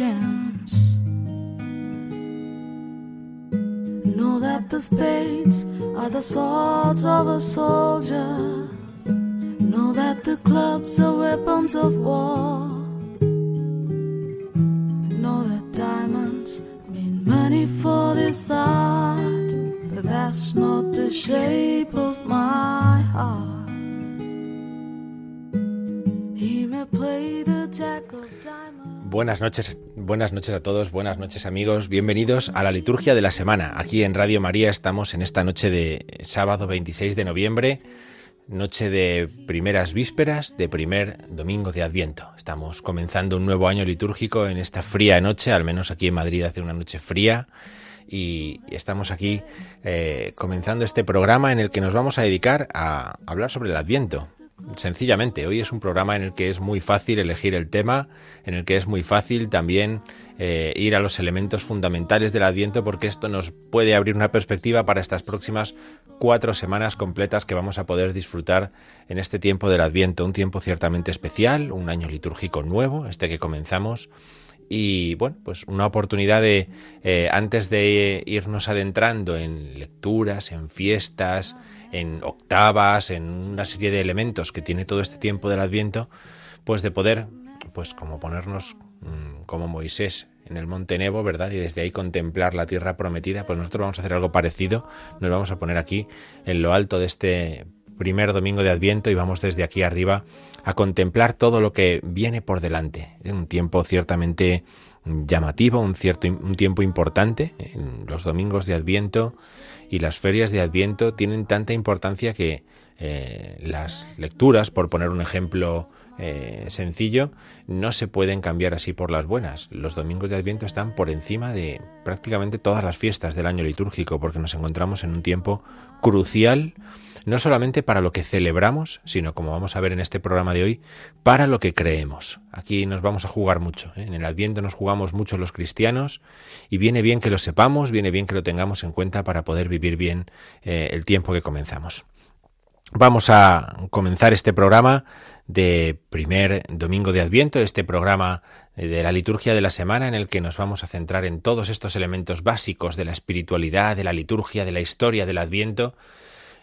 dance. Know that the spades are the swords of a soldier. Know that the clubs are weapons of war. Know that diamonds mean money for this art, but that's not the shape of. Buenas noches, buenas noches a todos, buenas noches amigos, bienvenidos a la liturgia de la semana. Aquí en Radio María estamos en esta noche de sábado 26 de noviembre, noche de primeras vísperas de primer domingo de Adviento. Estamos comenzando un nuevo año litúrgico en esta fría noche, al menos aquí en Madrid hace una noche fría y estamos aquí eh, comenzando este programa en el que nos vamos a dedicar a hablar sobre el Adviento. Sencillamente, hoy es un programa en el que es muy fácil elegir el tema, en el que es muy fácil también eh, ir a los elementos fundamentales del Adviento, porque esto nos puede abrir una perspectiva para estas próximas cuatro semanas completas que vamos a poder disfrutar en este tiempo del Adviento, un tiempo ciertamente especial, un año litúrgico nuevo, este que comenzamos, y bueno, pues una oportunidad de, eh, antes de irnos adentrando en lecturas, en fiestas, en octavas, en una serie de elementos que tiene todo este tiempo del Adviento, pues de poder, pues como ponernos mm, como Moisés en el monte Nebo, ¿verdad? Y desde ahí contemplar la tierra prometida, pues nosotros vamos a hacer algo parecido, nos vamos a poner aquí en lo alto de este primer domingo de Adviento y vamos desde aquí arriba a contemplar todo lo que viene por delante. Un tiempo ciertamente llamativo, un, cierto, un tiempo importante. Los domingos de Adviento y las ferias de Adviento tienen tanta importancia que eh, las lecturas, por poner un ejemplo eh, sencillo, no se pueden cambiar así por las buenas. Los domingos de Adviento están por encima de prácticamente todas las fiestas del año litúrgico porque nos encontramos en un tiempo crucial no solamente para lo que celebramos, sino como vamos a ver en este programa de hoy, para lo que creemos. Aquí nos vamos a jugar mucho. ¿eh? En el Adviento nos jugamos mucho los cristianos y viene bien que lo sepamos, viene bien que lo tengamos en cuenta para poder vivir bien eh, el tiempo que comenzamos. Vamos a comenzar este programa de primer domingo de Adviento, este programa de la liturgia de la semana en el que nos vamos a centrar en todos estos elementos básicos de la espiritualidad, de la liturgia, de la historia del Adviento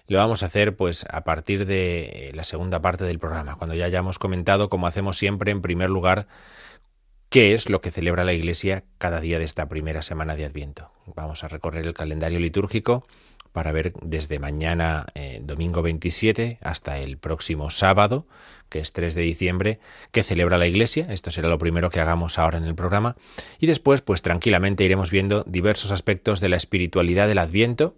lo vamos a hacer pues a partir de la segunda parte del programa, cuando ya hayamos comentado, como hacemos siempre, en primer lugar, qué es lo que celebra la Iglesia cada día de esta primera semana de Adviento. Vamos a recorrer el calendario litúrgico para ver desde mañana eh, domingo 27 hasta el próximo sábado, que es 3 de diciembre, que celebra la Iglesia. Esto será lo primero que hagamos ahora en el programa. Y después, pues tranquilamente iremos viendo diversos aspectos de la espiritualidad del Adviento,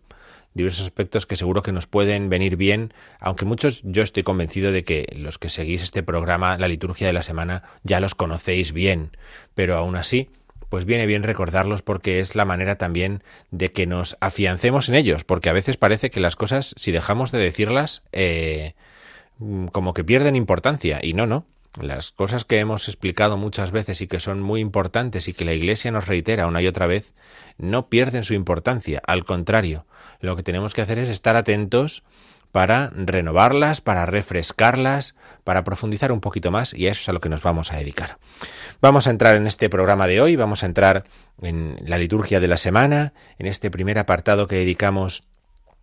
diversos aspectos que seguro que nos pueden venir bien, aunque muchos yo estoy convencido de que los que seguís este programa, la liturgia de la semana, ya los conocéis bien, pero aún así, pues viene bien recordarlos porque es la manera también de que nos afiancemos en ellos, porque a veces parece que las cosas, si dejamos de decirlas, eh, como que pierden importancia, y no, no. Las cosas que hemos explicado muchas veces y que son muy importantes y que la Iglesia nos reitera una y otra vez, no pierden su importancia, al contrario, lo que tenemos que hacer es estar atentos para renovarlas, para refrescarlas, para profundizar un poquito más y eso es a lo que nos vamos a dedicar. Vamos a entrar en este programa de hoy, vamos a entrar en la liturgia de la semana, en este primer apartado que dedicamos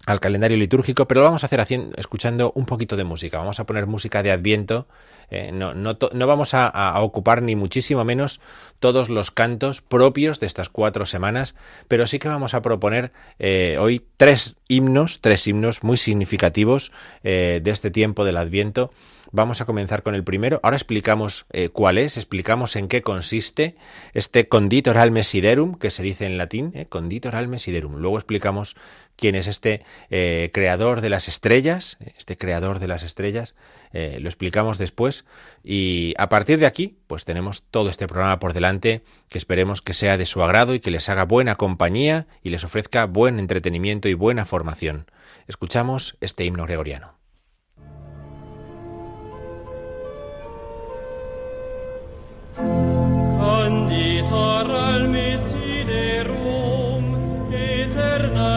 al calendario litúrgico, pero lo vamos a hacer haciendo, escuchando un poquito de música. Vamos a poner música de Adviento. Eh, no, no, no, vamos a, ocupar ni muchísimo menos todos los cantos propios de estas cuatro semanas, pero sí que vamos a proponer eh, hoy tres himnos, tres himnos muy significativos eh, de este tiempo del Adviento Vamos a comenzar con el primero. Ahora explicamos cuál es, explicamos en qué consiste este conditor al mesiderum, que se dice en latín, conditor al mesiderum. Luego explicamos quién es este eh, creador de las estrellas, este creador de las estrellas, eh, lo explicamos después. Y a partir de aquí, pues tenemos todo este programa por delante que esperemos que sea de su agrado y que les haga buena compañía y les ofrezca buen entretenimiento y buena formación. Escuchamos este himno gregoriano.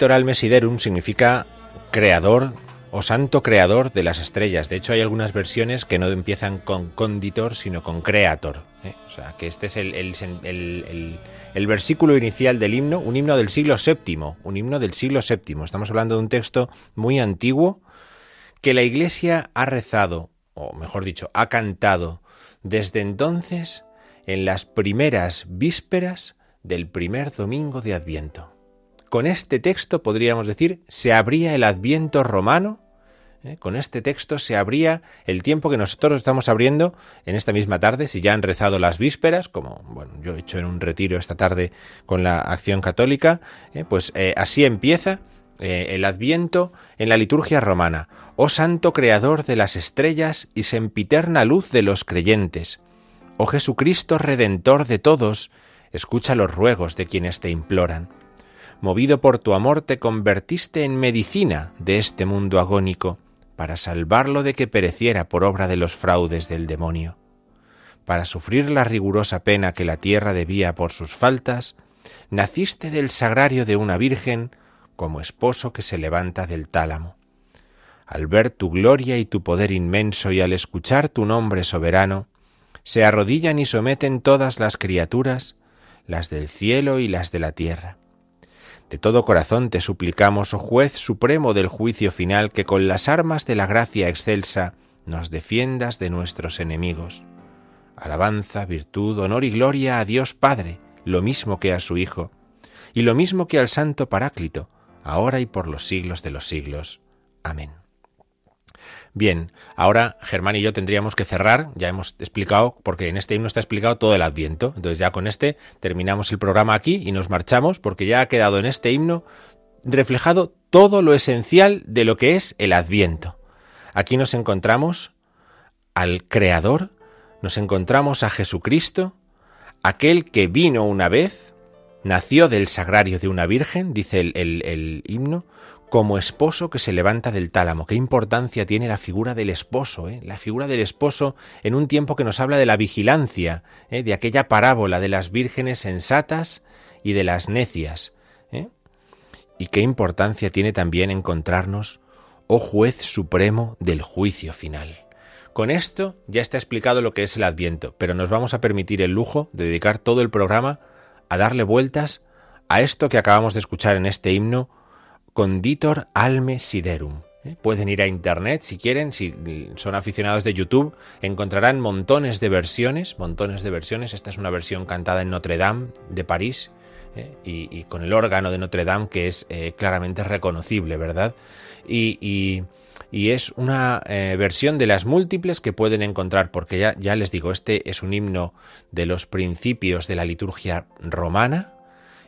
Conditor al mesiderum significa creador o santo creador de las estrellas. De hecho, hay algunas versiones que no empiezan con conditor, sino con creator. ¿eh? O sea, que este es el versículo inicial del himno, un himno del siglo VII, un himno del siglo VII. Estamos hablando de un texto muy antiguo que la Iglesia ha rezado, o mejor dicho, ha cantado desde entonces en las primeras vísperas del primer domingo de Adviento. Con este texto podríamos decir se abría el Adviento romano. ¿eh? Con este texto se abría el tiempo que nosotros estamos abriendo en esta misma tarde, si ya han rezado las vísperas, como bueno, yo he hecho en un retiro esta tarde con la acción católica, ¿eh? pues eh, así empieza el Adviento en la liturgia romana. Oh Santo Creador de las estrellas y sempiterna luz de los creyentes. Oh Jesucristo Redentor de todos, escucha los ruegos de quienes te imploran. Movido por tu amor te convertiste en medicina de este mundo agónico, para salvarlo de que pereciera por obra de los fraudes del demonio. Para sufrir la rigurosa pena que la tierra debía por sus faltas, naciste del sagrario de una virgen como esposo que se levanta del tálamo. Al ver tu gloria y tu poder inmenso y al escuchar tu nombre soberano, se arrodillan y someten todas las criaturas, las del cielo y las de la tierra. De todo corazón te suplicamos, oh juez supremo del juicio final, que con las armas de la gracia excelsa nos defiendas de nuestros enemigos. Alabanza, virtud, honor y gloria a Dios Padre, lo mismo que a su Hijo, y lo mismo que al Santo Paráclito, ahora y por los siglos de los siglos. Amén. Bien, ahora Germán y yo tendríamos que cerrar, ya hemos explicado, porque en este himno está explicado todo el Adviento, entonces ya con este terminamos el programa aquí y nos marchamos, porque ya ha quedado en este himno reflejado todo lo esencial de lo que es el Adviento. Aquí nos encontramos al Creador, nos encontramos a Jesucristo, aquel que vino una vez, nació del sagrario de una virgen, dice el, el- himno, como esposo que se levanta del tálamo. Qué importancia tiene la figura del esposo, ¿eh? la figura del esposo en un tiempo que nos habla de la vigilancia, ¿eh? de aquella parábola de las vírgenes sensatas y de las necias. ¿eh? Y qué importancia tiene también encontrarnos, oh juez supremo del juicio final. Con esto ya está explicado lo que es el Adviento, pero nos vamos a permitir el lujo de dedicar todo el programa a darle vueltas a esto que acabamos de escuchar en este himno, Conditor Alme Siderum. ¿eh? Pueden ir a internet si quieren, si son aficionados de YouTube, encontrarán montones de versiones, montones de versiones. Esta es una versión cantada en Notre Dame de París ¿eh? y, con el órgano de Notre Dame que es eh, claramente reconocible, ¿verdad? Y, es una versión de las múltiples que pueden encontrar, porque ya les digo, este es un himno de los principios de la liturgia romana,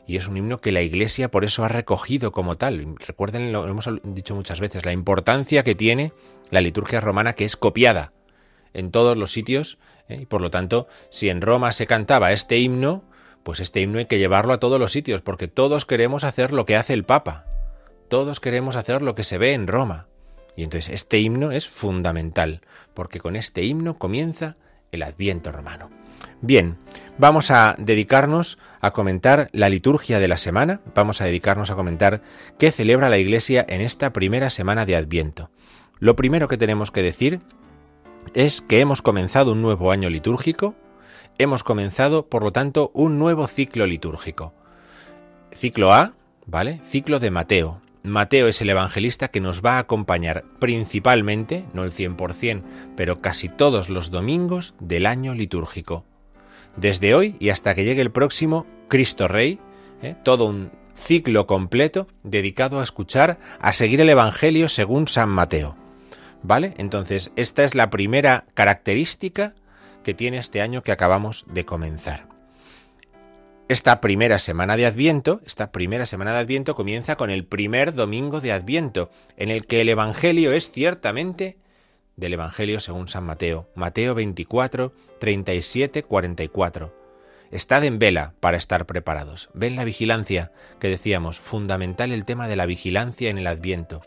y es un himno que la Iglesia por eso ha recogido como tal. Recuerden, lo hemos dicho muchas veces, la importancia que tiene la liturgia romana que es copiada en todos los sitios ¿eh? y por lo tanto, si en Roma se cantaba este himno, pues este himno hay que llevarlo a todos los sitios porque todos queremos hacer lo que hace el Papa. Todos queremos hacer lo que se ve en Roma. Y entonces este himno es fundamental, porque con este himno comienza el Adviento romano. Bien, vamos a dedicarnos a comentar la liturgia de la semana, vamos a dedicarnos a comentar qué celebra la Iglesia en esta primera semana de Adviento. Lo primero que tenemos que decir es que hemos comenzado un nuevo año litúrgico, hemos comenzado, por lo tanto, un nuevo ciclo litúrgico. Ciclo A, ¿vale? Ciclo de Mateo. Mateo es el evangelista que nos va a acompañar principalmente, no el 100%, pero casi todos los domingos del año litúrgico. Desde hoy y hasta que llegue el próximo Cristo Rey, ¿eh? todo un ciclo completo dedicado a escuchar, a seguir el Evangelio según San Mateo. ¿Vale? Entonces, esta es la primera característica que tiene este año que acabamos de comenzar. Esta primera semana de Adviento, esta primera semana de Adviento comienza con el primer domingo de Adviento, en el que el Evangelio es ciertamente del Evangelio según San Mateo, Mateo 24, 37, 44. Estad en vela para estar preparados. Ven la vigilancia, que decíamos, fundamental el tema de la vigilancia en el Adviento.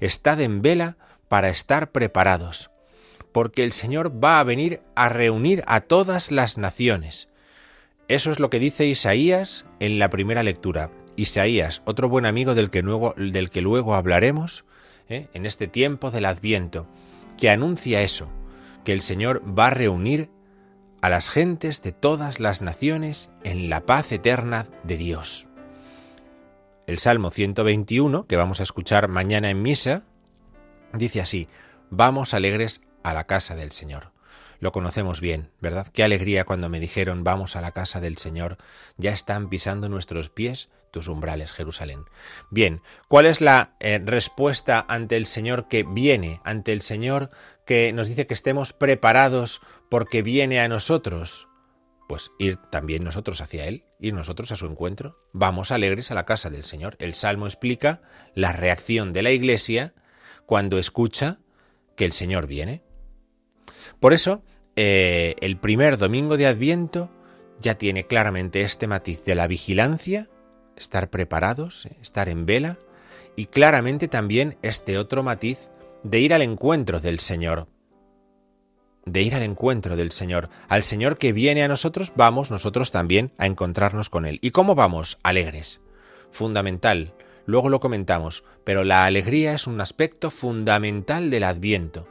Estad en vela para estar preparados, porque el Señor va a venir a reunir a todas las naciones. Eso es lo que dice Isaías en la primera lectura. Isaías, otro buen amigo del que luego, del que luego hablaremos ¿eh? en este tiempo del Adviento, que anuncia eso, que el Señor va a reunir a las gentes de todas las naciones en la paz eterna de Dios. El Salmo 121, que vamos a escuchar mañana en misa, dice así, vamos alegres a la casa del Señor. Lo conocemos bien, ¿verdad? Qué alegría cuando me dijeron vamos a la casa del Señor, ya están pisando nuestros pies tus umbrales, Jerusalén. Bien, ¿cuál es la eh, respuesta ante el Señor que viene, ante el Señor que nos dice que estemos preparados porque viene a nosotros? Pues ir también nosotros hacia Él, ir nosotros a su encuentro. Vamos alegres a la casa del Señor. El Salmo explica la reacción de la Iglesia cuando escucha que el Señor viene. Por eso, eh, el primer domingo de Adviento ya tiene claramente este matiz de la vigilancia, estar preparados, estar en vela, y claramente también este otro matiz de ir al encuentro del Señor. De ir al encuentro del Señor. Al Señor que viene a nosotros, vamos nosotros también a encontrarnos con Él. ¿Y cómo vamos? Alegres. Fundamental. Luego lo comentamos, pero la alegría es un aspecto fundamental del Adviento.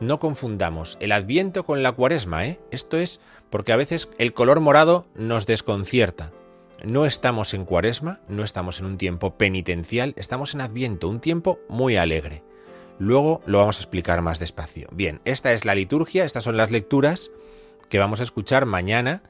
No confundamos el Adviento con la Cuaresma, ¿eh? Esto es porque a veces el color morado nos desconcierta. No estamos en Cuaresma, no estamos en un tiempo penitencial, estamos en Adviento, un tiempo muy alegre. Luego lo vamos a explicar más despacio. Bien, esta es la liturgia, estas son las lecturas que vamos a escuchar mañana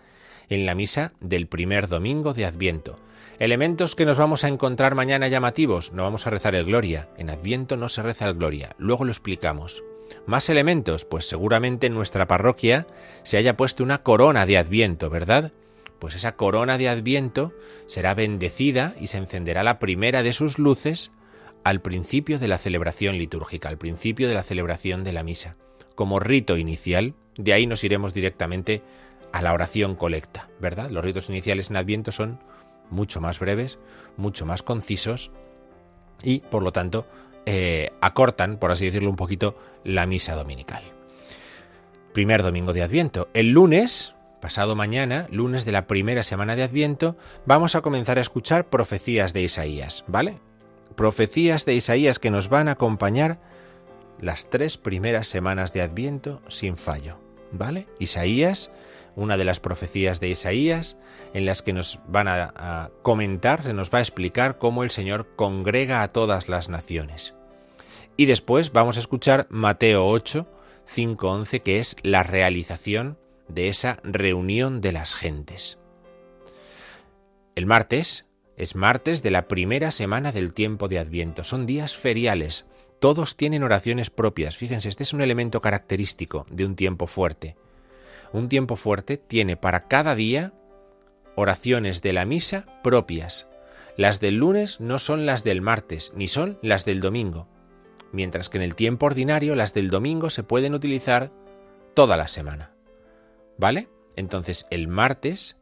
en la misa del primer domingo de Adviento. Elementos que nos vamos a encontrar mañana llamativos. No vamos a rezar el Gloria. En Adviento no se reza el Gloria. Luego lo explicamos. Más elementos, pues seguramente en nuestra parroquia se haya puesto una corona de Adviento, ¿verdad? Pues esa corona de Adviento será bendecida y se encenderá la primera de sus luces al principio de la celebración litúrgica, al principio de la celebración de la misa. Como rito inicial, de ahí nos iremos directamente a la oración colecta, ¿verdad? Los ritos iniciales en Adviento son mucho más breves, mucho más concisos y, por lo tanto, eh, acortan, por así decirlo, un poquito la misa dominical. Primer domingo de Adviento. El lunes, pasado mañana, lunes de la primera semana de Adviento, vamos a comenzar a escuchar profecías de Isaías, ¿vale? Profecías de Isaías que nos van a acompañar las tres primeras semanas de Adviento sin fallo, ¿vale? Isaías, una de las profecías de Isaías, en las que nos van a, comentar, se nos va a explicar cómo el Señor congrega a todas las naciones. Y después vamos a escuchar Mateo 8, 5, 11, que es la realización de esa reunión de las gentes. El martes es martes de la primera semana del tiempo de Adviento. Son días feriales. Todos tienen oraciones propias. Fíjense, este es un elemento característico de un tiempo fuerte. Un tiempo fuerte tiene para cada día oraciones de la misa propias. Las del lunes no son las del martes, ni son las del domingo, mientras que en el tiempo ordinario las del domingo se pueden utilizar toda la semana. ¿Vale? Entonces el martes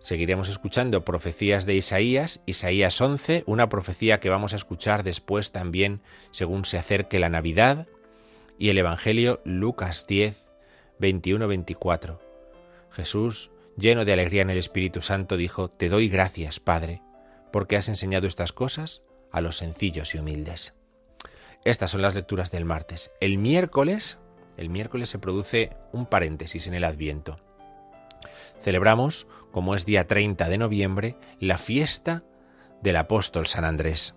seguiremos escuchando profecías de Isaías, Isaías 11, una profecía que vamos a escuchar después también según se acerque la Navidad, y el Evangelio Lucas 10, 21-24. Jesús, lleno de alegría en el Espíritu Santo, dijo, Te doy gracias, Padre, porque has enseñado estas cosas a los sencillos y humildes. Estas son las lecturas del martes. El miércoles, el miércoles se produce un paréntesis en el Adviento. Celebramos, como es día 30 de noviembre, la fiesta del apóstol San Andrés.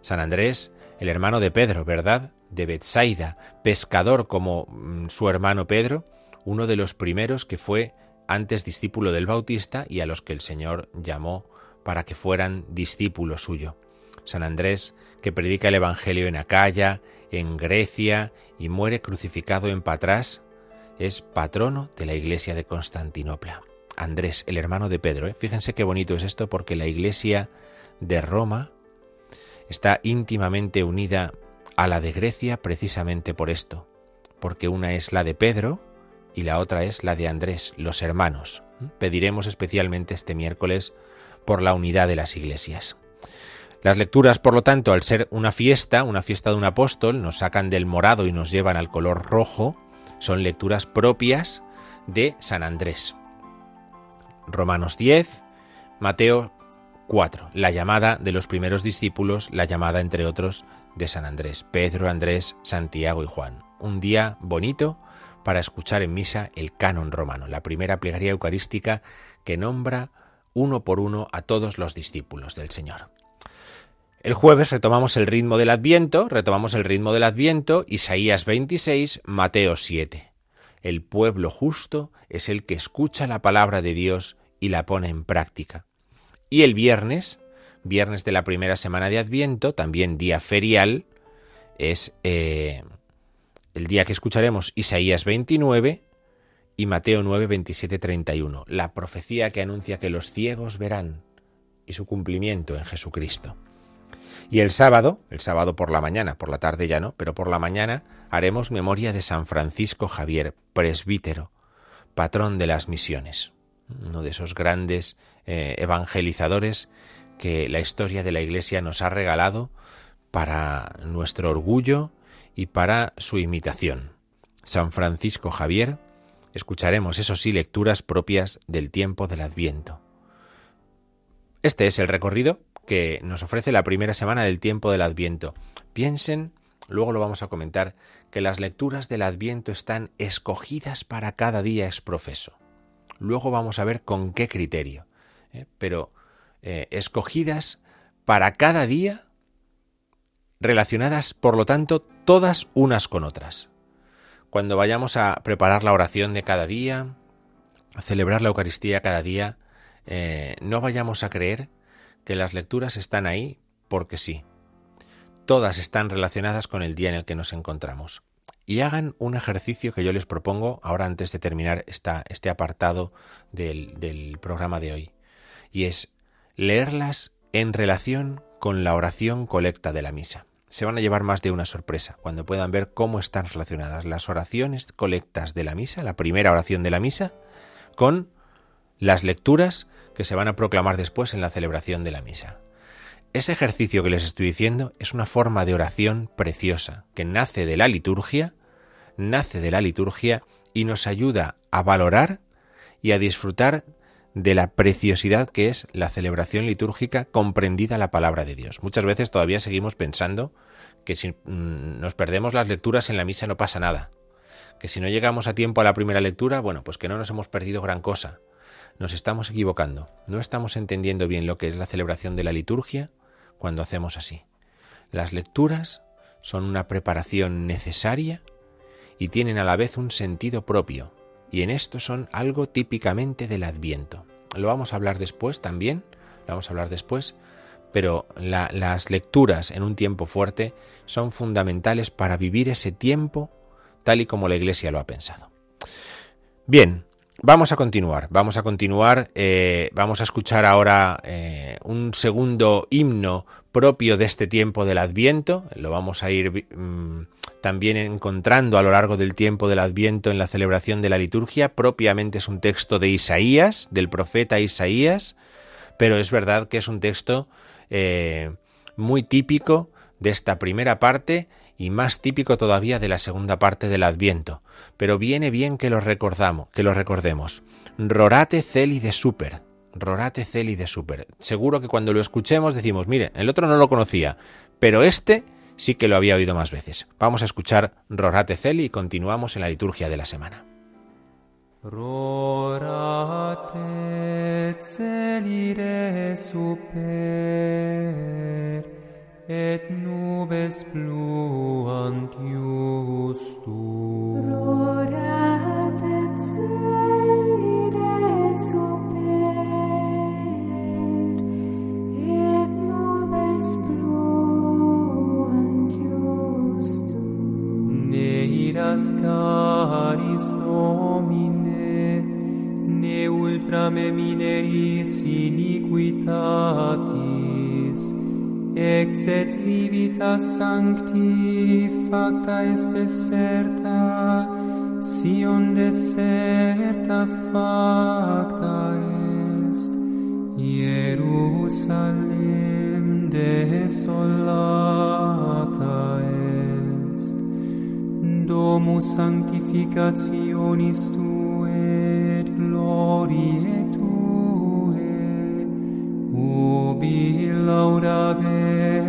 San Andrés, el hermano de Pedro, ¿verdad? De Betsaida, pescador como mm, su hermano Pedro, uno de los primeros que fue antes discípulo del Bautista y a los que el Señor llamó para que fueran discípulo suyo. San Andrés, que predica el Evangelio en Acaya, en Grecia y muere crucificado en Patras, es patrono de la iglesia de Constantinopla. Andrés, el hermano de Pedro. ¿eh? Fíjense qué bonito es esto porque la iglesia de Roma está íntimamente unida a la de Grecia precisamente por esto, porque una es la de Pedro y la otra es la de Andrés, los hermanos. Pediremos especialmente este miércoles por la unidad de las iglesias. Las lecturas, por lo tanto, al ser una fiesta, una fiesta de un apóstol, nos sacan del morado y nos llevan al color rojo, son lecturas propias de San Andrés. Romanos 10, Mateo 4, la llamada de los primeros discípulos, la llamada entre otros de San Andrés, Pedro, Andrés, Santiago y Juan. Un día bonito para escuchar en misa el canon romano, la primera plegaria eucarística que nombra uno por uno a todos los discípulos del Señor. El jueves retomamos el ritmo del Adviento, retomamos el ritmo del Adviento, Isaías 26, Mateo 7. El pueblo justo es el que escucha la palabra de Dios y la pone en práctica. Y el viernes, viernes de la primera semana de Adviento, también día ferial, es eh, el día que escucharemos Isaías 29 y Mateo 9, 27, 31, la profecía que anuncia que los ciegos verán y su cumplimiento en Jesucristo. Y el sábado, el sábado por la mañana, por la tarde ya no, pero por la mañana haremos memoria de San Francisco Javier, presbítero, patrón de las misiones, uno de esos grandes eh, evangelizadores que la historia de la Iglesia nos ha regalado para nuestro orgullo y para su imitación. San Francisco Javier, escucharemos, eso sí, lecturas propias del tiempo del Adviento. Este es el recorrido que nos ofrece la primera semana del tiempo del Adviento. Piensen, luego lo vamos a comentar, que las lecturas del Adviento están escogidas para cada día exprofeso. Luego vamos a ver con qué criterio, ¿eh? pero eh, escogidas para cada día, relacionadas, por lo tanto, todas unas con otras. Cuando vayamos a preparar la oración de cada día, a celebrar la Eucaristía cada día, eh, no vayamos a creer que las lecturas están ahí porque sí. Todas están relacionadas con el día en el que nos encontramos. Y hagan un ejercicio que yo les propongo ahora antes de terminar este apartado del, del programa de hoy. Y es leerlas en relación con la oración colecta de la misa. Se van a llevar más de una sorpresa cuando puedan ver cómo están relacionadas las oraciones colectas de la misa, la primera oración de la misa, con las lecturas que se van a proclamar después en la celebración de la misa. Ese ejercicio que les estoy diciendo es una forma de oración preciosa que nace de la liturgia, nace de la liturgia y nos ayuda a valorar y a disfrutar de la preciosidad que es la celebración litúrgica comprendida la palabra de Dios. Muchas veces todavía seguimos pensando que si mm, nos perdemos las lecturas en la misa no pasa nada, que si no llegamos a tiempo a la primera lectura, bueno, pues que no nos hemos perdido gran cosa. Nos estamos equivocando, no estamos entendiendo bien lo que es la celebración de la liturgia cuando hacemos así. Las lecturas son una preparación necesaria y tienen a la vez un sentido propio, y en esto son algo típicamente del Adviento. Lo vamos a hablar después también, lo vamos a hablar después, pero las lecturas en un tiempo fuerte son fundamentales para vivir ese tiempo tal y como la Iglesia lo ha pensado. Bien, vamos a continuar, vamos a continuar, eh, vamos a escuchar ahora eh, un segundo himno propio de este tiempo del Adviento, lo vamos a ir mm, también encontrando a lo largo del tiempo del Adviento en la celebración de la liturgia, propiamente es un texto de Isaías, del profeta Isaías, pero es verdad que es un texto eh, muy típico de esta primera parte y más típico todavía de la segunda parte del Adviento. Pero viene bien que lo recordamos, que lo recordemos. Rorate celi de super. Rorate celi de super. Seguro que cuando lo escuchemos decimos, mire, el otro no lo conocía, pero este sí que lo había oído más veces. Vamos a escuchar Rorate Celi y continuamos en la liturgia de la semana. Rorate celire super et nubes pluant iustum. Rorate celides super, et nubes pluant iustum. Ne iras caris Domine, ne ultra me mineris iniquitatis, Exet civitas sancti facta est deserta sion deserta facta est. Jerusalem desolata est. Domus sanctificationis tu et gloriae tue ubi laudem Ave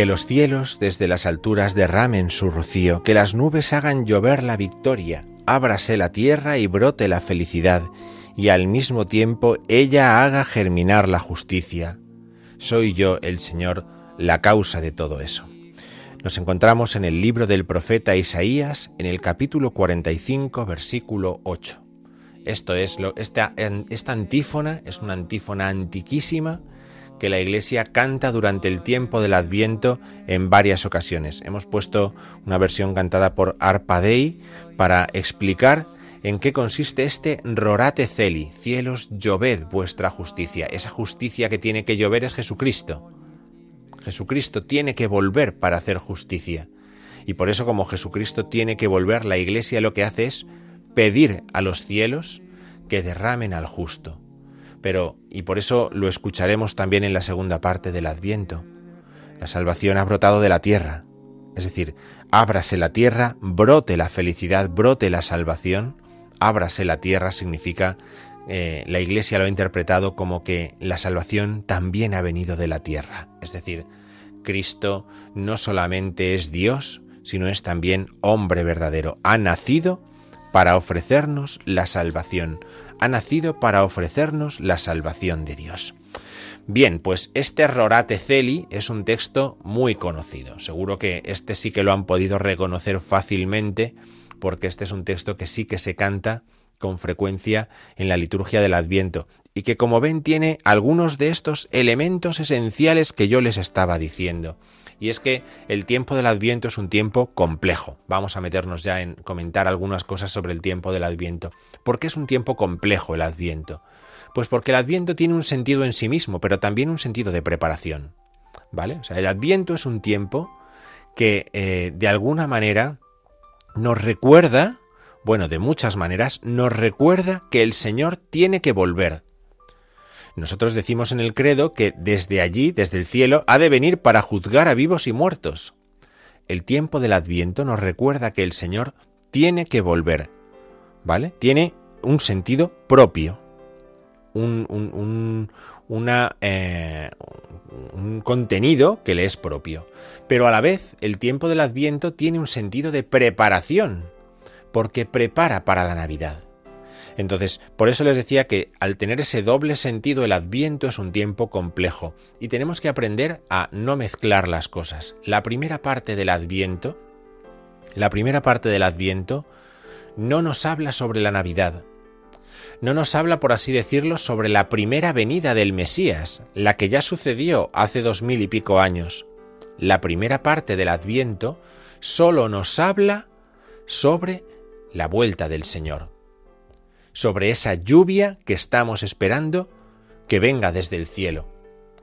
Que los cielos desde las alturas derramen su rocío, que las nubes hagan llover la victoria, ábrase la tierra y brote la felicidad, y al mismo tiempo ella haga germinar la justicia. Soy yo, el Señor, la causa de todo eso. Nos encontramos en el libro del profeta Isaías, en el capítulo 45, versículo 8. Esto es lo, esta, esta antífona es una antífona antiquísima que la Iglesia canta durante el tiempo del Adviento en varias ocasiones. Hemos puesto una versión cantada por Arpa Dei para explicar en qué consiste este rorate celi, cielos lloved vuestra justicia. Esa justicia que tiene que llover es Jesucristo. Jesucristo tiene que volver para hacer justicia. Y por eso como Jesucristo tiene que volver, la Iglesia lo que hace es pedir a los cielos que derramen al justo. Pero, y por eso lo escucharemos también en la segunda parte del Adviento, la salvación ha brotado de la tierra, Es decir, ábrase la tierra, brote la felicidad, brote la salvación. Ábrase la tierra significa, eh, la Iglesia lo ha interpretado como que la salvación también ha venido de la tierra. Es decir, Cristo no solamente es Dios, sino es también hombre verdadero. Ha nacido para ofrecernos la salvación. Ha nacido para ofrecernos la salvación de Dios. Bien, pues este Rorate Celi es un texto muy conocido. Seguro que este sí que lo han podido reconocer fácilmente porque este es un texto que sí que se canta con frecuencia en la liturgia del Adviento y que como ven tiene algunos de estos elementos esenciales que yo les estaba diciendo. Y es que el tiempo del Adviento es un tiempo complejo. Vamos a meternos ya en comentar algunas cosas sobre el tiempo del Adviento. ¿Por qué es un tiempo complejo el Adviento? Pues porque el Adviento tiene un sentido en sí mismo, pero también un sentido de preparación. ¿Vale? O sea, el Adviento es un tiempo que eh, de alguna manera nos recuerda, bueno, de muchas maneras, nos recuerda que el Señor tiene que volver. Nosotros decimos en el credo que desde allí, desde el cielo, ha de venir para juzgar a vivos y muertos. El tiempo del Adviento nos recuerda que el Señor tiene que volver, ¿vale? Tiene un sentido propio, un, un, una, eh, un contenido que le es propio. Pero a la vez, el tiempo del Adviento tiene un sentido de preparación, porque prepara para la Navidad. Entonces, por eso les decía que al tener ese doble sentido, el adviento es un tiempo complejo y tenemos que aprender a no mezclar las cosas. La primera parte del adviento, la primera parte del adviento, no nos habla sobre la Navidad, no nos habla, por así decirlo, sobre la primera venida del Mesías, la que ya sucedió hace dos mil y pico años. La primera parte del Adviento solo nos habla sobre la vuelta del Señor, sobre esa lluvia que estamos esperando que venga desde el cielo,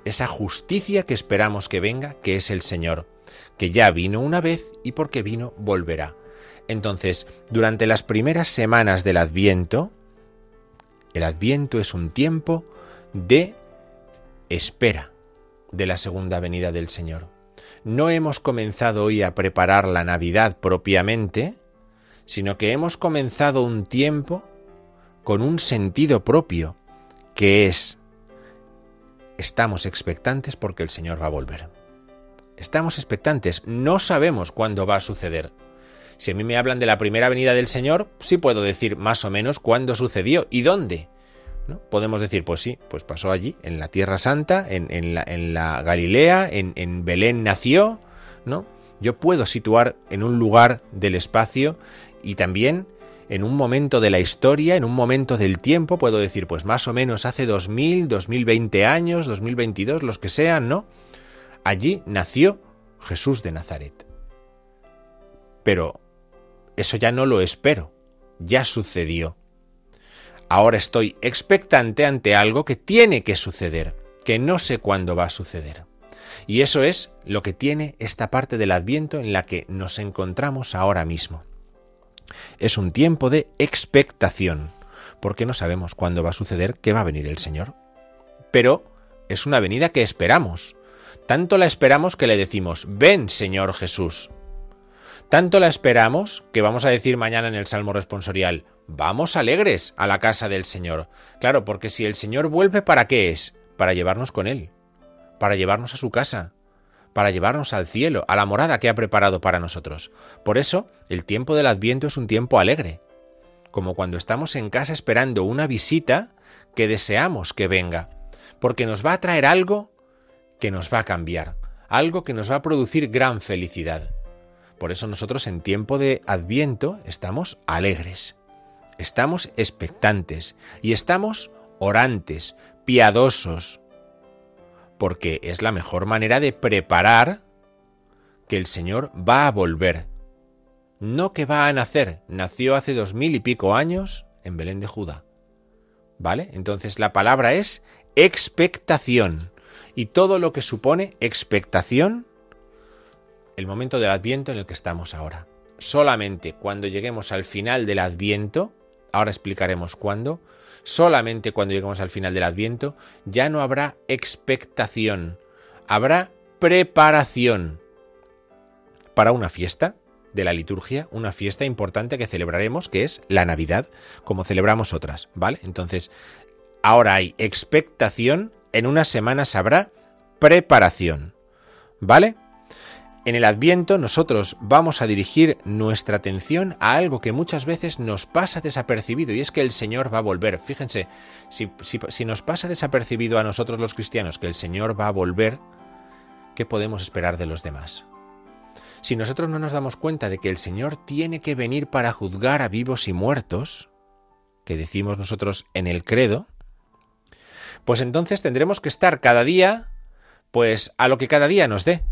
esa justicia que esperamos que venga, que es el Señor, que ya vino una vez y porque vino volverá. Entonces, durante las primeras semanas del Adviento, el adviento es un tiempo de espera de la segunda venida del Señor. No hemos comenzado hoy a preparar la Navidad propiamente, sino que hemos comenzado un tiempo con un sentido propio, que es, estamos expectantes porque el Señor va a volver. Estamos expectantes, no sabemos cuándo va a suceder. Si a mí me hablan de la primera venida del Señor, sí puedo decir más o menos cuándo sucedió y dónde. ¿no? Podemos decir, pues sí, pues pasó allí, en la Tierra Santa, en, la, en la, Galilea, en, en Belén nació, ¿no? Yo puedo situar en un lugar del espacio y también en un momento de la historia, en un momento del tiempo, puedo decir, pues más o menos hace 2000, 2020 años, 2022, los que sean, ¿no? Allí nació Jesús de Nazaret. Pero eso ya no lo espero, ya sucedió. Ahora estoy expectante ante algo que tiene que suceder, que no sé cuándo va a suceder. Y eso es lo que tiene esta parte del adviento en la que nos encontramos ahora mismo. Es un tiempo de expectación, porque no sabemos cuándo va a suceder que va a venir el Señor. Pero es una venida que esperamos. Tanto la esperamos que le decimos, ven Señor Jesús. Tanto la esperamos que vamos a decir mañana en el Salmo responsorial, vamos alegres a la casa del Señor. Claro, porque si el Señor vuelve, ¿para qué es? Para llevarnos con Él, para llevarnos a su casa, para llevarnos al cielo, a la morada que ha preparado para nosotros. Por eso, el tiempo del Adviento es un tiempo alegre, como cuando estamos en casa esperando una visita que deseamos que venga, porque nos va a traer algo que nos va a cambiar, algo que nos va a producir gran felicidad. Por eso nosotros en tiempo de adviento estamos alegres, estamos expectantes y estamos orantes, piadosos, porque es la mejor manera de preparar que el Señor va a volver. No que va a nacer, nació hace dos mil y pico años en Belén de Judá. ¿Vale? Entonces la palabra es expectación. Y todo lo que supone expectación el momento del adviento en el que estamos ahora. Solamente cuando lleguemos al final del adviento, ahora explicaremos cuándo, solamente cuando lleguemos al final del adviento, ya no habrá expectación, habrá preparación. para una fiesta de la liturgia, una fiesta importante que celebraremos, que es la Navidad, como celebramos otras, ¿vale? Entonces, ahora hay expectación, en unas semanas habrá preparación, ¿vale? En el Adviento nosotros vamos a dirigir nuestra atención a algo que muchas veces nos pasa desapercibido y es que el Señor va a volver. Fíjense, si, si- nos pasa desapercibido a nosotros los cristianos que el Señor va a volver, ¿qué podemos esperar de los demás? Si nosotros no nos damos cuenta de que el Señor tiene que venir para juzgar a vivos y muertos, que decimos nosotros en el credo, pues entonces tendremos que estar cada día, pues a lo que cada día nos dé.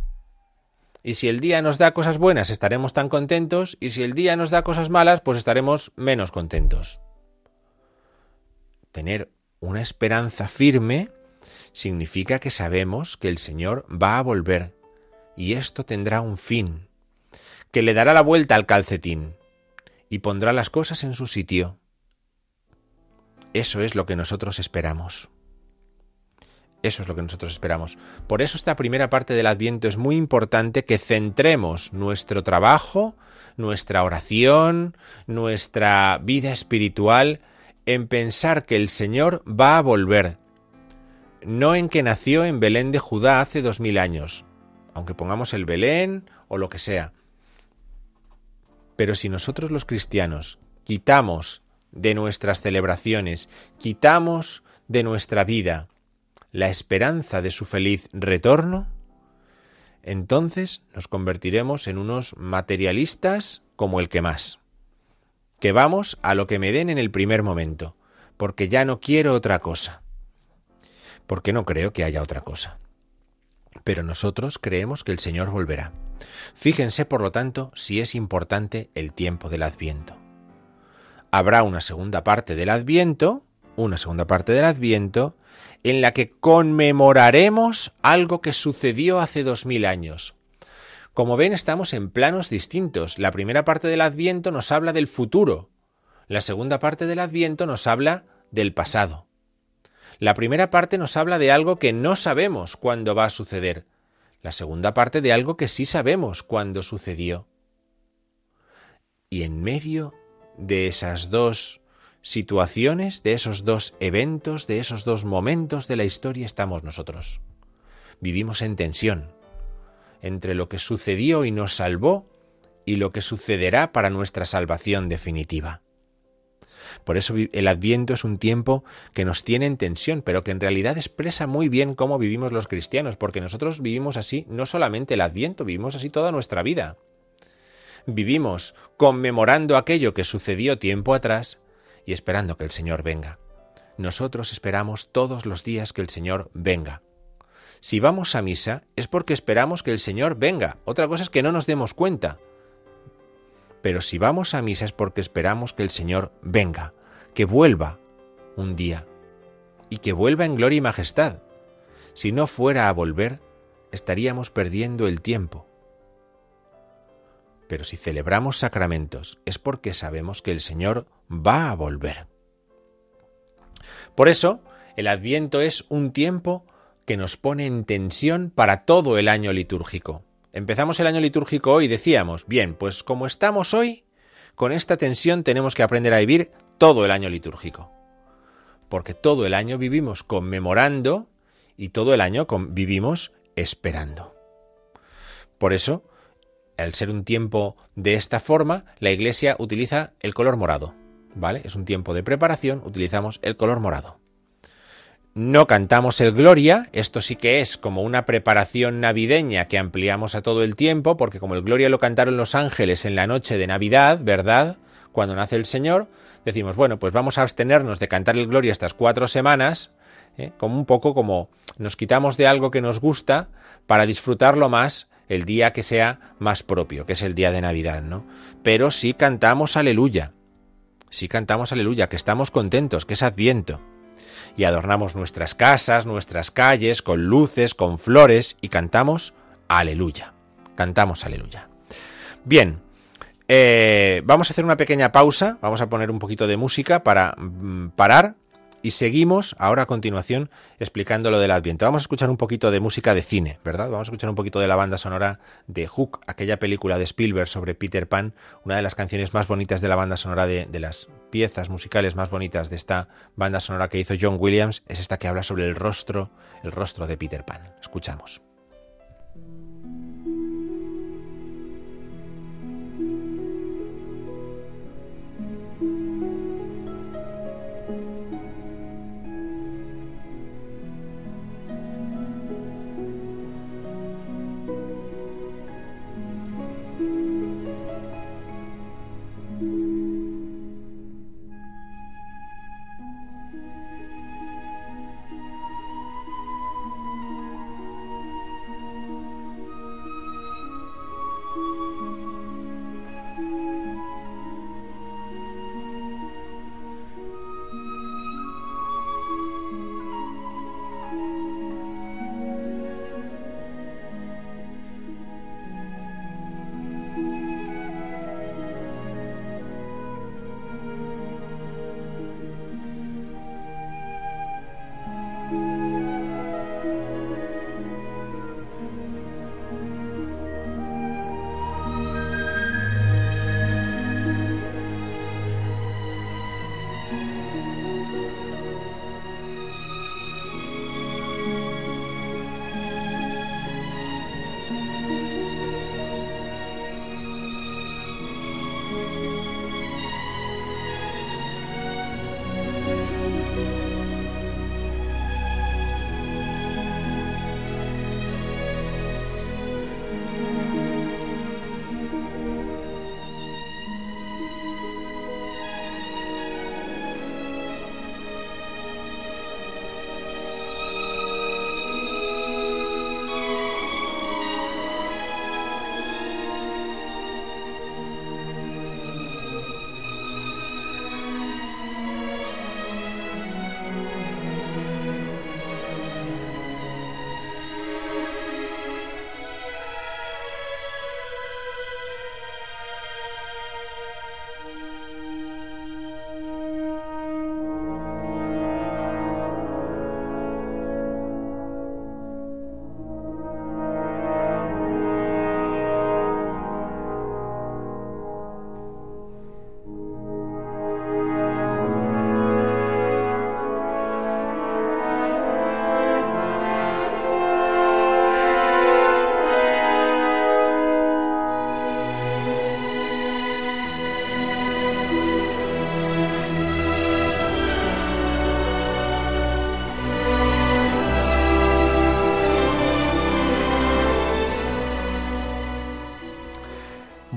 Y si el día nos da cosas buenas, estaremos tan contentos, y si el día nos da cosas malas, pues estaremos menos contentos. Tener una esperanza firme significa que sabemos que el Señor va a volver, y esto tendrá un fin, que le dará la vuelta al calcetín y pondrá las cosas en su sitio. Eso es lo que nosotros esperamos. Eso es lo que nosotros esperamos. Por eso esta primera parte del Adviento es muy importante que centremos nuestro trabajo, nuestra oración, nuestra vida espiritual en pensar que el Señor va a volver, no en que nació en Belén de Judá hace dos mil años, aunque pongamos el Belén o lo que sea. Pero si nosotros los cristianos quitamos de nuestras celebraciones, quitamos de nuestra vida la esperanza de su feliz retorno, entonces nos convertiremos en unos materialistas como el que más, que vamos a lo que me den en el primer momento, porque ya no quiero otra cosa, porque no creo que haya otra cosa. Pero nosotros creemos que el Señor volverá. Fíjense, por lo tanto, si es importante el tiempo del Adviento. Habrá una segunda parte del Adviento, una segunda parte del Adviento, en la que conmemoraremos algo que sucedió hace dos mil años. Como ven, estamos en planos distintos. La primera parte del Adviento nos habla del futuro. La segunda parte del Adviento nos habla del pasado. La primera parte nos habla de algo que no sabemos cuándo va a suceder. La segunda parte de algo que sí sabemos cuándo sucedió. Y en medio de esas dos situaciones, de esos dos eventos, de esos dos momentos de la historia estamos nosotros. Vivimos en tensión entre lo que sucedió y nos salvó y lo que sucederá para nuestra salvación definitiva. Por eso el Adviento es un tiempo que nos tiene en tensión, pero que en realidad expresa muy bien cómo vivimos los cristianos, porque nosotros vivimos así no solamente el Adviento, vivimos así toda nuestra vida. Vivimos conmemorando aquello que sucedió tiempo atrás y esperando que el Señor venga. Nosotros esperamos todos los días que el Señor venga. Si vamos a misa es porque esperamos que el Señor venga. Otra cosa es que no nos demos cuenta. Pero si vamos a misa es porque esperamos que el Señor venga, que vuelva un día y que vuelva en gloria y majestad. Si no fuera a volver, estaríamos perdiendo el tiempo. Pero si celebramos sacramentos es porque sabemos que el Señor va a volver. Por eso, el Adviento es un tiempo que nos pone en tensión para todo el año litúrgico. Empezamos el año litúrgico hoy decíamos, bien, pues como estamos hoy, con esta tensión tenemos que aprender a vivir todo el año litúrgico. Porque todo el año vivimos conmemorando y todo el año vivimos esperando. Por eso, al ser un tiempo de esta forma, la Iglesia utiliza el color morado. ¿Vale? Es un tiempo de preparación, utilizamos el color morado. No cantamos el Gloria, esto sí que es como una preparación navideña que ampliamos a todo el tiempo, porque como el Gloria lo cantaron los ángeles en la noche de Navidad, ¿verdad? Cuando nace el Señor, decimos, bueno, pues vamos a abstenernos de cantar el Gloria estas cuatro semanas, ¿eh? como un poco como nos quitamos de algo que nos gusta para disfrutarlo más el día que sea más propio, que es el día de Navidad, ¿no? Pero sí cantamos aleluya, sí cantamos aleluya, que estamos contentos, que es adviento y adornamos nuestras casas, nuestras calles con luces, con flores y cantamos aleluya. Cantamos aleluya. Bien, eh, vamos a hacer una pequeña pausa, vamos a poner un poquito de música para mm, parar y seguimos ahora a continuación explicando lo del Adviento. Vamos a escuchar un poquito de música de cine, ¿verdad? Vamos a escuchar un poquito de la banda sonora de Hook, aquella película de Spielberg sobre Peter Pan, una de las canciones más bonitas de la banda sonora de, de las piezas musicales más bonitas de esta banda sonora que hizo John Williams, es esta que habla sobre el rostro, el rostro de Peter Pan. Escuchamos.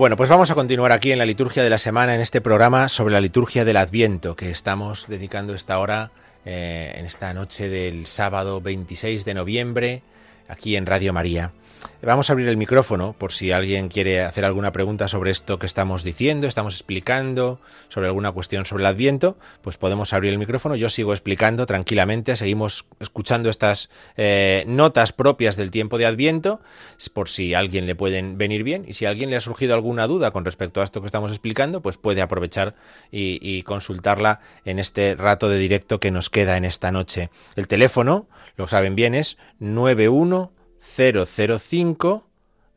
Bueno, pues vamos a continuar aquí en la liturgia de la semana, en este programa sobre la liturgia del Adviento, que estamos dedicando esta hora eh, en esta noche del sábado 26 de noviembre, aquí en Radio María. Vamos a abrir el micrófono por si alguien quiere hacer alguna pregunta sobre esto que estamos diciendo, estamos explicando, sobre alguna cuestión sobre el Adviento, pues podemos abrir el micrófono. Yo sigo explicando tranquilamente, seguimos escuchando estas eh, notas propias del tiempo de Adviento, por si a alguien le pueden venir bien y si alguien le ha surgido alguna duda con respecto a esto que estamos explicando, pues puede aprovechar y, y consultarla en este rato de directo que nos queda en esta noche. El teléfono, lo saben bien, es 91 005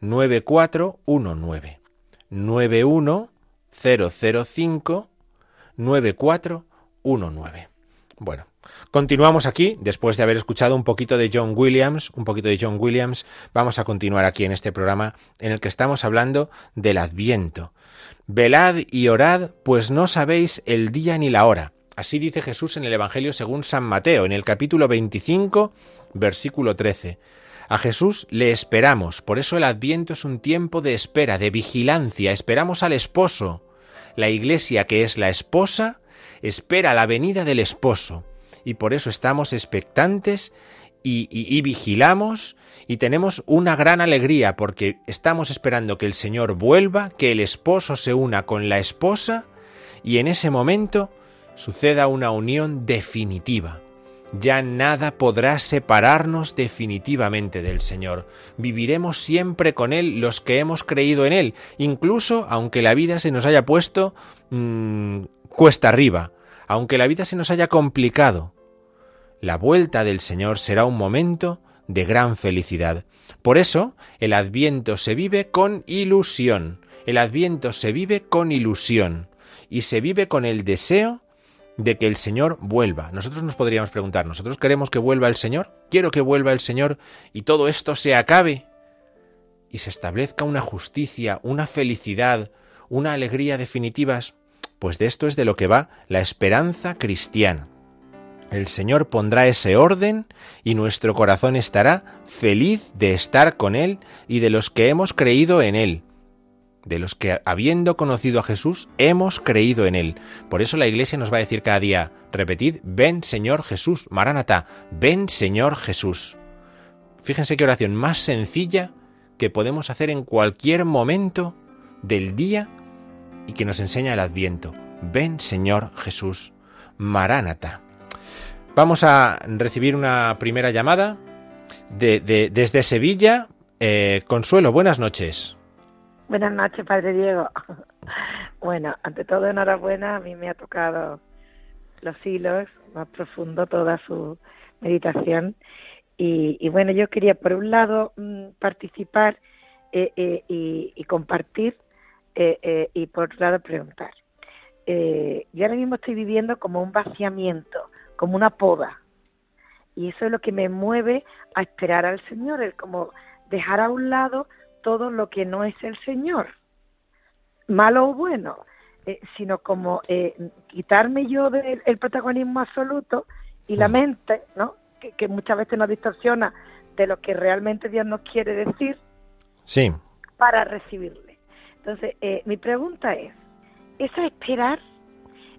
9419 91 005 9419. Bueno, continuamos aquí después de haber escuchado un poquito de John Williams, un poquito de John Williams, vamos a continuar aquí en este programa en el que estamos hablando del Adviento. Velad y orad, pues no sabéis el día ni la hora. Así dice Jesús en el Evangelio según San Mateo, en el capítulo 25, versículo 13. A Jesús le esperamos, por eso el adviento es un tiempo de espera, de vigilancia, esperamos al esposo. La iglesia, que es la esposa, espera la venida del esposo, y por eso estamos expectantes y, y, vigilamos y tenemos una gran alegría porque estamos esperando que el Señor vuelva, que el esposo se una con la esposa y en ese momento suceda una unión definitiva ya nada podrá separarnos definitivamente del Señor. Viviremos siempre con Él los que hemos creído en Él, incluso aunque la vida se nos haya puesto mmm, cuesta arriba, aunque la vida se nos haya complicado, la vuelta del Señor será un momento de gran felicidad. Por eso, el adviento se vive con ilusión. El adviento se vive con ilusión y se vive con el deseo de que el Señor vuelva. Nosotros nos podríamos preguntar, ¿nosotros queremos que vuelva el Señor? Quiero que vuelva el Señor y todo esto se acabe y se establezca una justicia, una felicidad, una alegría definitivas. Pues de esto es de lo que va la esperanza cristiana. El Señor pondrá ese orden y nuestro corazón estará feliz de estar con Él y de los que hemos creído en Él de los que habiendo conocido a Jesús hemos creído en él. Por eso la iglesia nos va a decir cada día, repetid, ven Señor Jesús, Maranatá, ven Señor Jesús. Fíjense qué oración más sencilla que podemos hacer en cualquier momento del día y que nos enseña el Adviento. Ven Señor Jesús, Maránata. Vamos a recibir una primera llamada de- desde Sevilla. Eh, Consuelo, buenas noches. Buenas noches, Padre Diego. Bueno, ante todo, enhorabuena. A mí me ha tocado los hilos más profundo, toda su meditación. Y, y bueno, yo quería, por un lado, mm, participar eh, eh, y, compartir, eh, y por otro lado, preguntar. Yo ahora mismo estoy viviendo como un vaciamiento, como una poda. Y eso es lo que me mueve a esperar al Señor, el como dejar a un lado todo lo que no es el Señor, malo o bueno, eh, sino como eh, quitarme yo del el protagonismo absoluto y la Mm. mente, ¿no? Que, que muchas veces nos distorsiona de lo que realmente Dios nos quiere decir Sí, para recibirle. Entonces, eh, mi pregunta es, ¿eso esperar,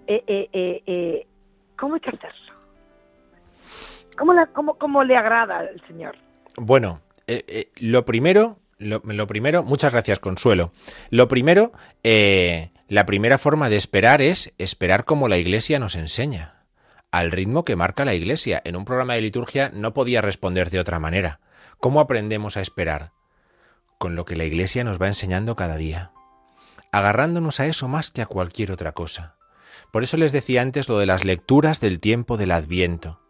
eh, cómo hay que hacerlo? ¿Cómo, la- cómo, cómo le agrada al Señor? Bueno, eh, eh, lo primero, lo, primero, muchas gracias, Consuelo. Lo primero, eh, la primera forma de esperar es esperar como la Iglesia nos enseña, al ritmo que marca la Iglesia. En un programa de liturgia no podía responder de otra manera. ¿Cómo aprendemos a esperar? Con lo que la Iglesia nos va enseñando cada día, agarrándonos a eso más que a cualquier otra cosa. Por eso les decía antes lo de las lecturas del tiempo del Adviento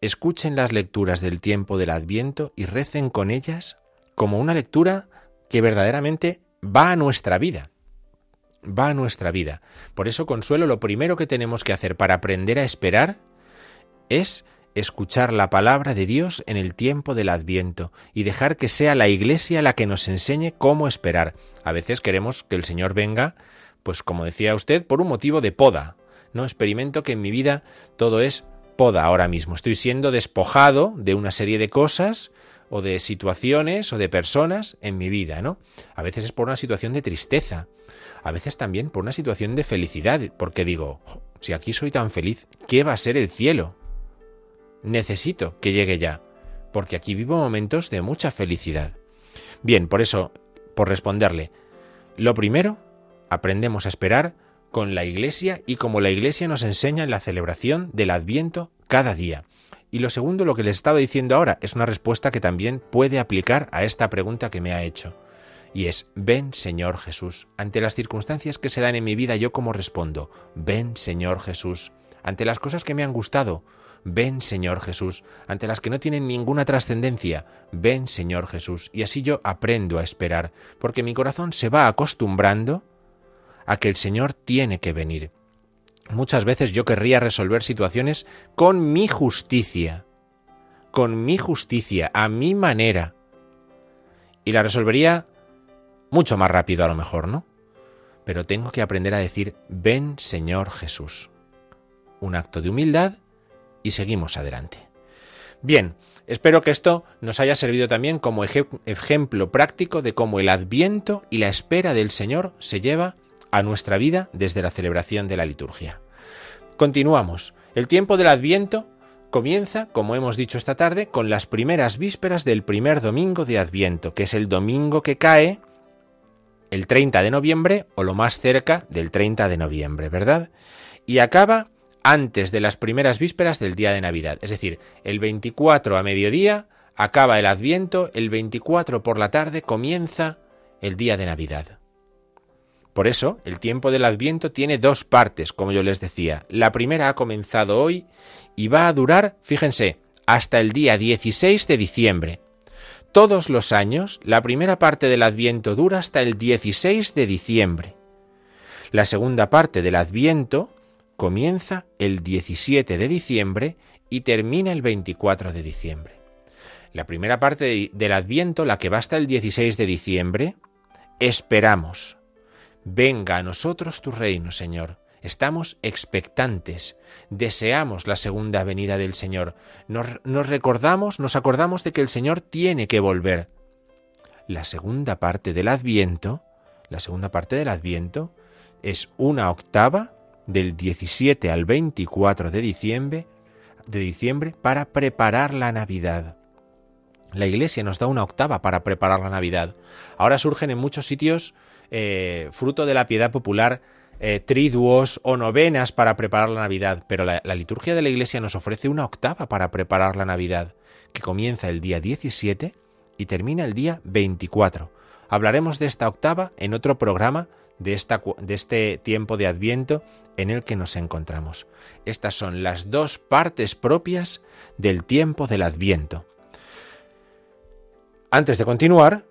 escuchen las lecturas del tiempo del Adviento y recen con ellas como una lectura que verdaderamente va a nuestra vida. Va a nuestra vida. Por eso, Consuelo, lo primero que tenemos que hacer para aprender a esperar es escuchar la palabra de Dios en el tiempo del Adviento y dejar que sea la Iglesia la que nos enseñe cómo esperar. A veces queremos que el Señor venga, pues como decía usted, por un motivo de poda. No experimento que en mi vida todo es poda ahora mismo. Estoy siendo despojado de una serie de cosas o de situaciones o de personas en mi vida, ¿no? A veces es por una situación de tristeza, a veces también por una situación de felicidad, porque digo, "Jo, si aquí soy tan feliz, ¿qué va a ser el cielo? Necesito que llegue ya, porque aquí vivo momentos de mucha felicidad. Bien, por eso, por responderle, lo primero, aprendemos a esperar con la Iglesia y como la Iglesia nos enseña en la celebración del Adviento cada día. Y lo segundo, lo que les estaba diciendo ahora, es una respuesta que también puede aplicar a esta pregunta que me ha hecho. Y es, ven Señor Jesús. Ante las circunstancias que se dan en mi vida, yo como respondo, ven Señor Jesús. Ante las cosas que me han gustado, ven Señor Jesús. Ante las que no tienen ninguna trascendencia, ven Señor Jesús. Y así yo aprendo a esperar, porque mi corazón se va acostumbrando a que el Señor tiene que venir. Muchas veces yo querría resolver situaciones con mi justicia, con mi justicia, a mi manera. Y la resolvería mucho más rápido a lo mejor, ¿no? Pero tengo que aprender a decir, ven Señor Jesús. Un acto de humildad y seguimos adelante. Bien, espero que esto nos haya servido también como eje- ejemplo práctico de cómo el adviento y la espera del Señor se lleva a nuestra vida desde la celebración de la liturgia. Continuamos. El tiempo del Adviento comienza, como hemos dicho esta tarde, con las primeras vísperas del primer domingo de Adviento, que es el domingo que cae el 30 de noviembre o lo más cerca del 30 de noviembre, ¿verdad? Y acaba antes de las primeras vísperas del día de Navidad, es decir, el 24 a mediodía acaba el Adviento, el 24 por la tarde comienza el día de Navidad. Por eso, el tiempo del Adviento tiene dos partes, como yo les decía. La primera ha comenzado hoy y va a durar, fíjense, hasta el día 16 de diciembre. Todos los años, la primera parte del Adviento dura hasta el 16 de diciembre. La segunda parte del Adviento comienza el 17 de diciembre y termina el 24 de diciembre. La primera parte del Adviento, la que va hasta el 16 de diciembre, esperamos. Venga a nosotros tu reino, Señor. Estamos expectantes, deseamos la segunda venida del Señor. Nos, recordamos, nos acordamos de que el Señor tiene que volver. La segunda parte del Adviento, la segunda parte del Adviento es una octava del 17 al 24 de diciembre, de diciembre para preparar la Navidad. La Iglesia nos da una octava para preparar la Navidad. Ahora surgen en muchos sitios, eh, fruto de la piedad popular, eh, triduos o novenas para preparar la Navidad, pero la, la liturgia de la Iglesia nos ofrece una octava para preparar la Navidad, que comienza el día 17 y termina el día 24. Hablaremos de esta octava en otro programa de, esta, de, este tiempo de Adviento en el que nos encontramos. Estas son las dos partes propias del tiempo del Adviento. Antes de continuar,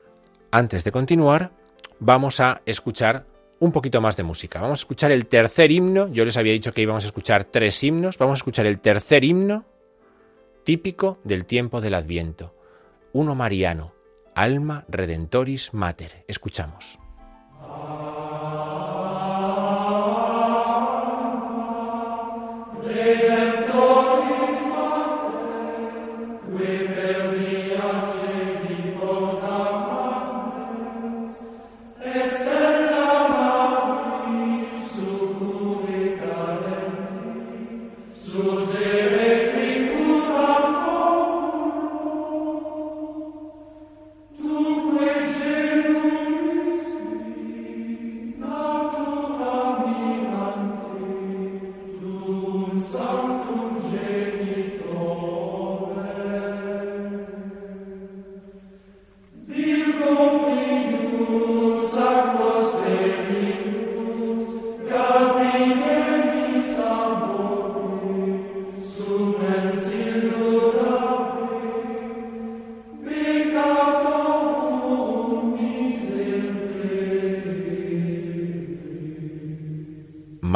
antes de continuar, vamos a escuchar un poquito más de música. Vamos a escuchar el tercer himno. Yo les había dicho que íbamos a escuchar tres himnos. Vamos a escuchar el tercer himno típico del tiempo del Adviento. Uno mariano, Alma Redentoris Mater. Escuchamos.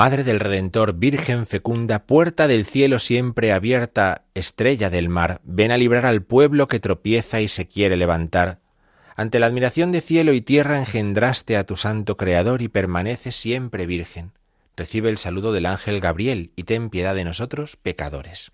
Madre del Redentor, Virgen fecunda, puerta del cielo siempre abierta, estrella del mar, ven a librar al pueblo que tropieza y se quiere levantar. Ante la admiración de cielo y tierra engendraste a tu santo Creador y permanece siempre virgen. Recibe el saludo del ángel Gabriel y ten piedad de nosotros, pecadores.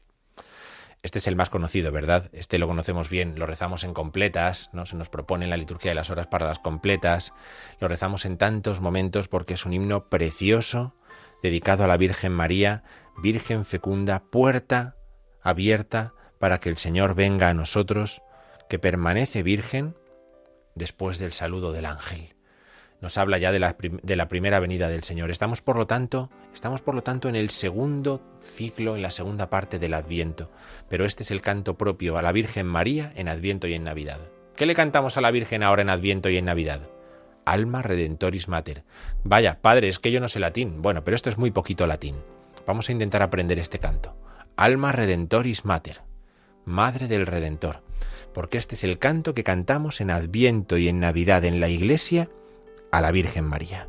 Este es el más conocido, ¿verdad? Este lo conocemos bien, lo rezamos en completas, ¿no? Se nos propone en la liturgia de las horas para las completas, lo rezamos en tantos momentos porque es un himno precioso, dedicado a la Virgen María, Virgen fecunda, puerta abierta para que el Señor venga a nosotros, que permanece virgen después del saludo del ángel. Nos habla ya de la, primera venida del Señor. Estamos por lo tanto, estamos por lo tanto en el segundo ciclo, en la segunda parte del Adviento. Pero este es el canto propio a la Virgen María en Adviento y en Navidad. ¿Qué le cantamos a la Virgen ahora en Adviento y en Navidad? Alma Redentoris Mater. Vaya, padre, es que yo no sé latín. Bueno, pero esto es muy poquito latín. Vamos a intentar aprender este canto. Alma Redentoris Mater. Madre del Redentor. Porque este es el canto que cantamos en Adviento y en Navidad en la Iglesia a la Virgen María.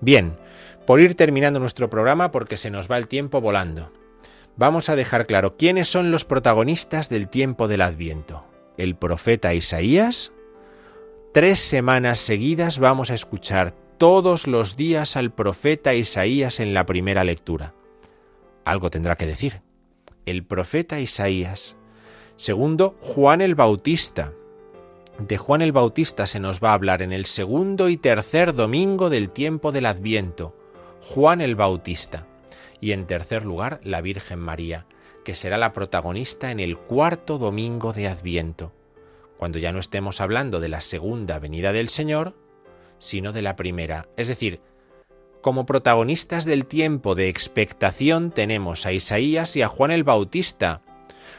Bien, por ir terminando nuestro programa porque se nos va el tiempo volando. Vamos a dejar claro quiénes son los protagonistas del tiempo del Adviento. El profeta Isaías, Tres semanas seguidas vamos a escuchar todos los días al profeta Isaías en la primera lectura. Algo tendrá que decir. El profeta Isaías. Segundo, Juan el Bautista. De Juan el Bautista se nos va a hablar en el segundo y tercer domingo del tiempo del Adviento. Juan el Bautista. Y en tercer lugar, la Virgen María, que será la protagonista en el cuarto domingo de Adviento cuando ya no estemos hablando de la segunda venida del Señor, sino de la primera. Es decir, como protagonistas del tiempo de expectación tenemos a Isaías y a Juan el Bautista.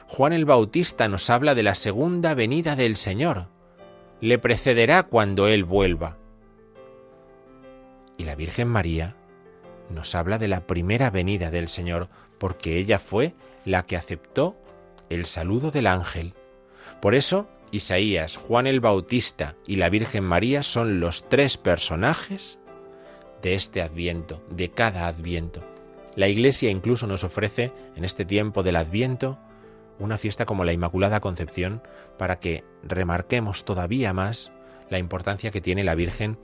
Juan el Bautista nos habla de la segunda venida del Señor. Le precederá cuando Él vuelva. Y la Virgen María nos habla de la primera venida del Señor, porque ella fue la que aceptó el saludo del ángel. Por eso, Isaías, Juan el Bautista y la Virgen María son los tres personajes de este adviento, de cada adviento. La Iglesia incluso nos ofrece, en este tiempo del adviento, una fiesta como la Inmaculada Concepción para que remarquemos todavía más la importancia que tiene la Virgen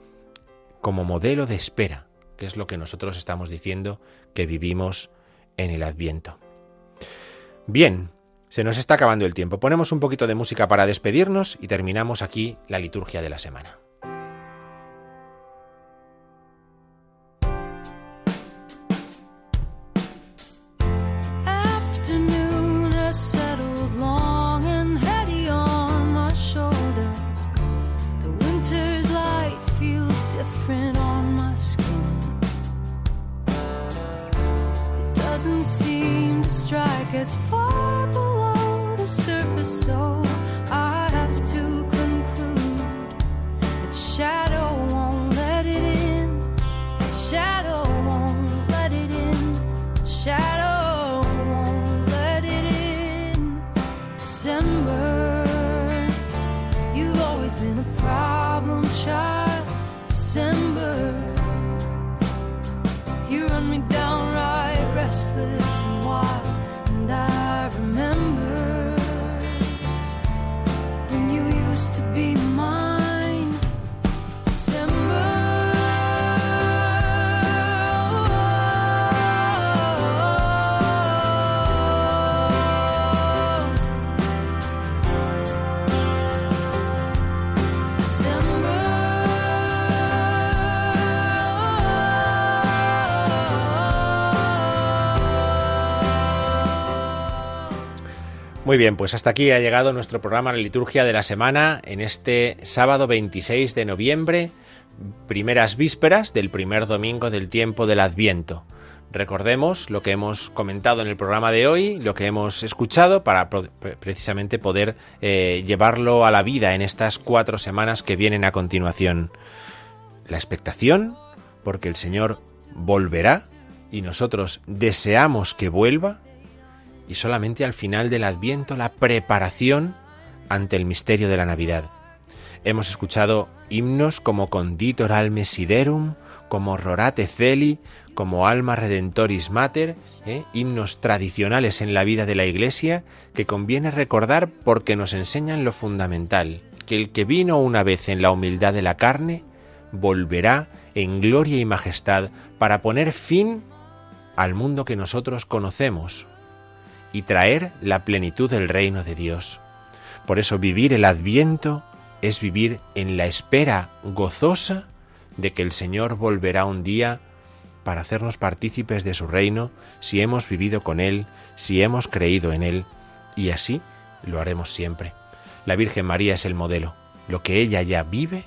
como modelo de espera, que es lo que nosotros estamos diciendo que vivimos en el Adviento. Bien, se nos está acabando el tiempo. Ponemos un poquito de música para despedirnos y terminamos aquí la liturgia de la semana. Afternoon has Muy bien, pues hasta aquí ha llegado nuestro programa La Liturgia de la Semana en este sábado 26 de noviembre, primeras vísperas del primer domingo del tiempo del Adviento. Recordemos lo que hemos comentado en el programa de hoy, lo que hemos escuchado para precisamente poder eh, llevarlo a la vida en estas cuatro semanas que vienen a continuación. La expectación, porque el Señor volverá y nosotros deseamos que vuelva, y solamente al final del Adviento la preparación ante el misterio de la Navidad. Hemos escuchado himnos como Conditor Alme Siderum, como Rorate Celi, como Alma Redentoris Mater, ¿eh? himnos tradicionales en la vida de la Iglesia que conviene recordar porque nos enseñan lo fundamental, que el que vino una vez en la humildad de la carne, volverá en gloria y majestad para poner fin al mundo que nosotros conocemos, y traer la plenitud del reino de Dios. Por eso vivir el adviento es vivir en la espera gozosa de que el Señor volverá un día para hacernos partícipes de su reino si hemos vivido con Él, si hemos creído en Él, y así lo haremos siempre. La Virgen María es el modelo. Lo que ella ya vive,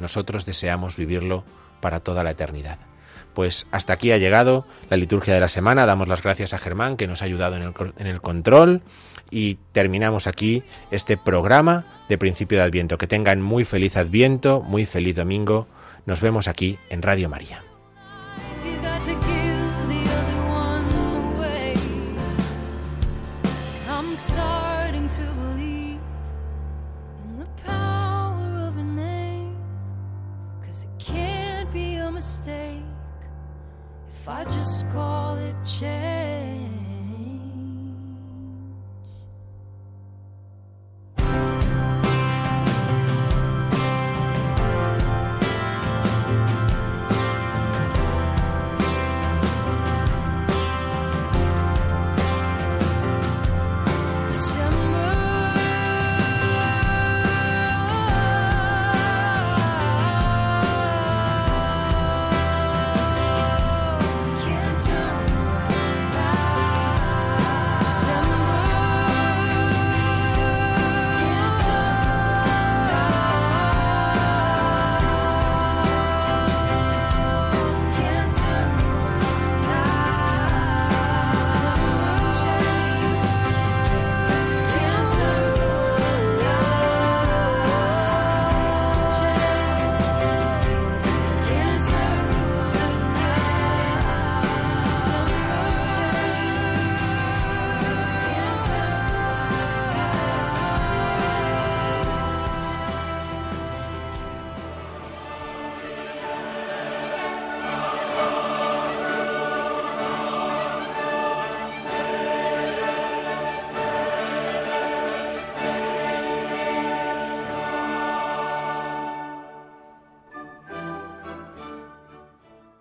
nosotros deseamos vivirlo para toda la eternidad. Pues hasta aquí ha llegado la liturgia de la semana. Damos las gracias a Germán que nos ha ayudado en el, en el control y terminamos aquí este programa de principio de Adviento. Que tengan muy feliz Adviento, muy feliz domingo. Nos vemos aquí en Radio María. I just call it change.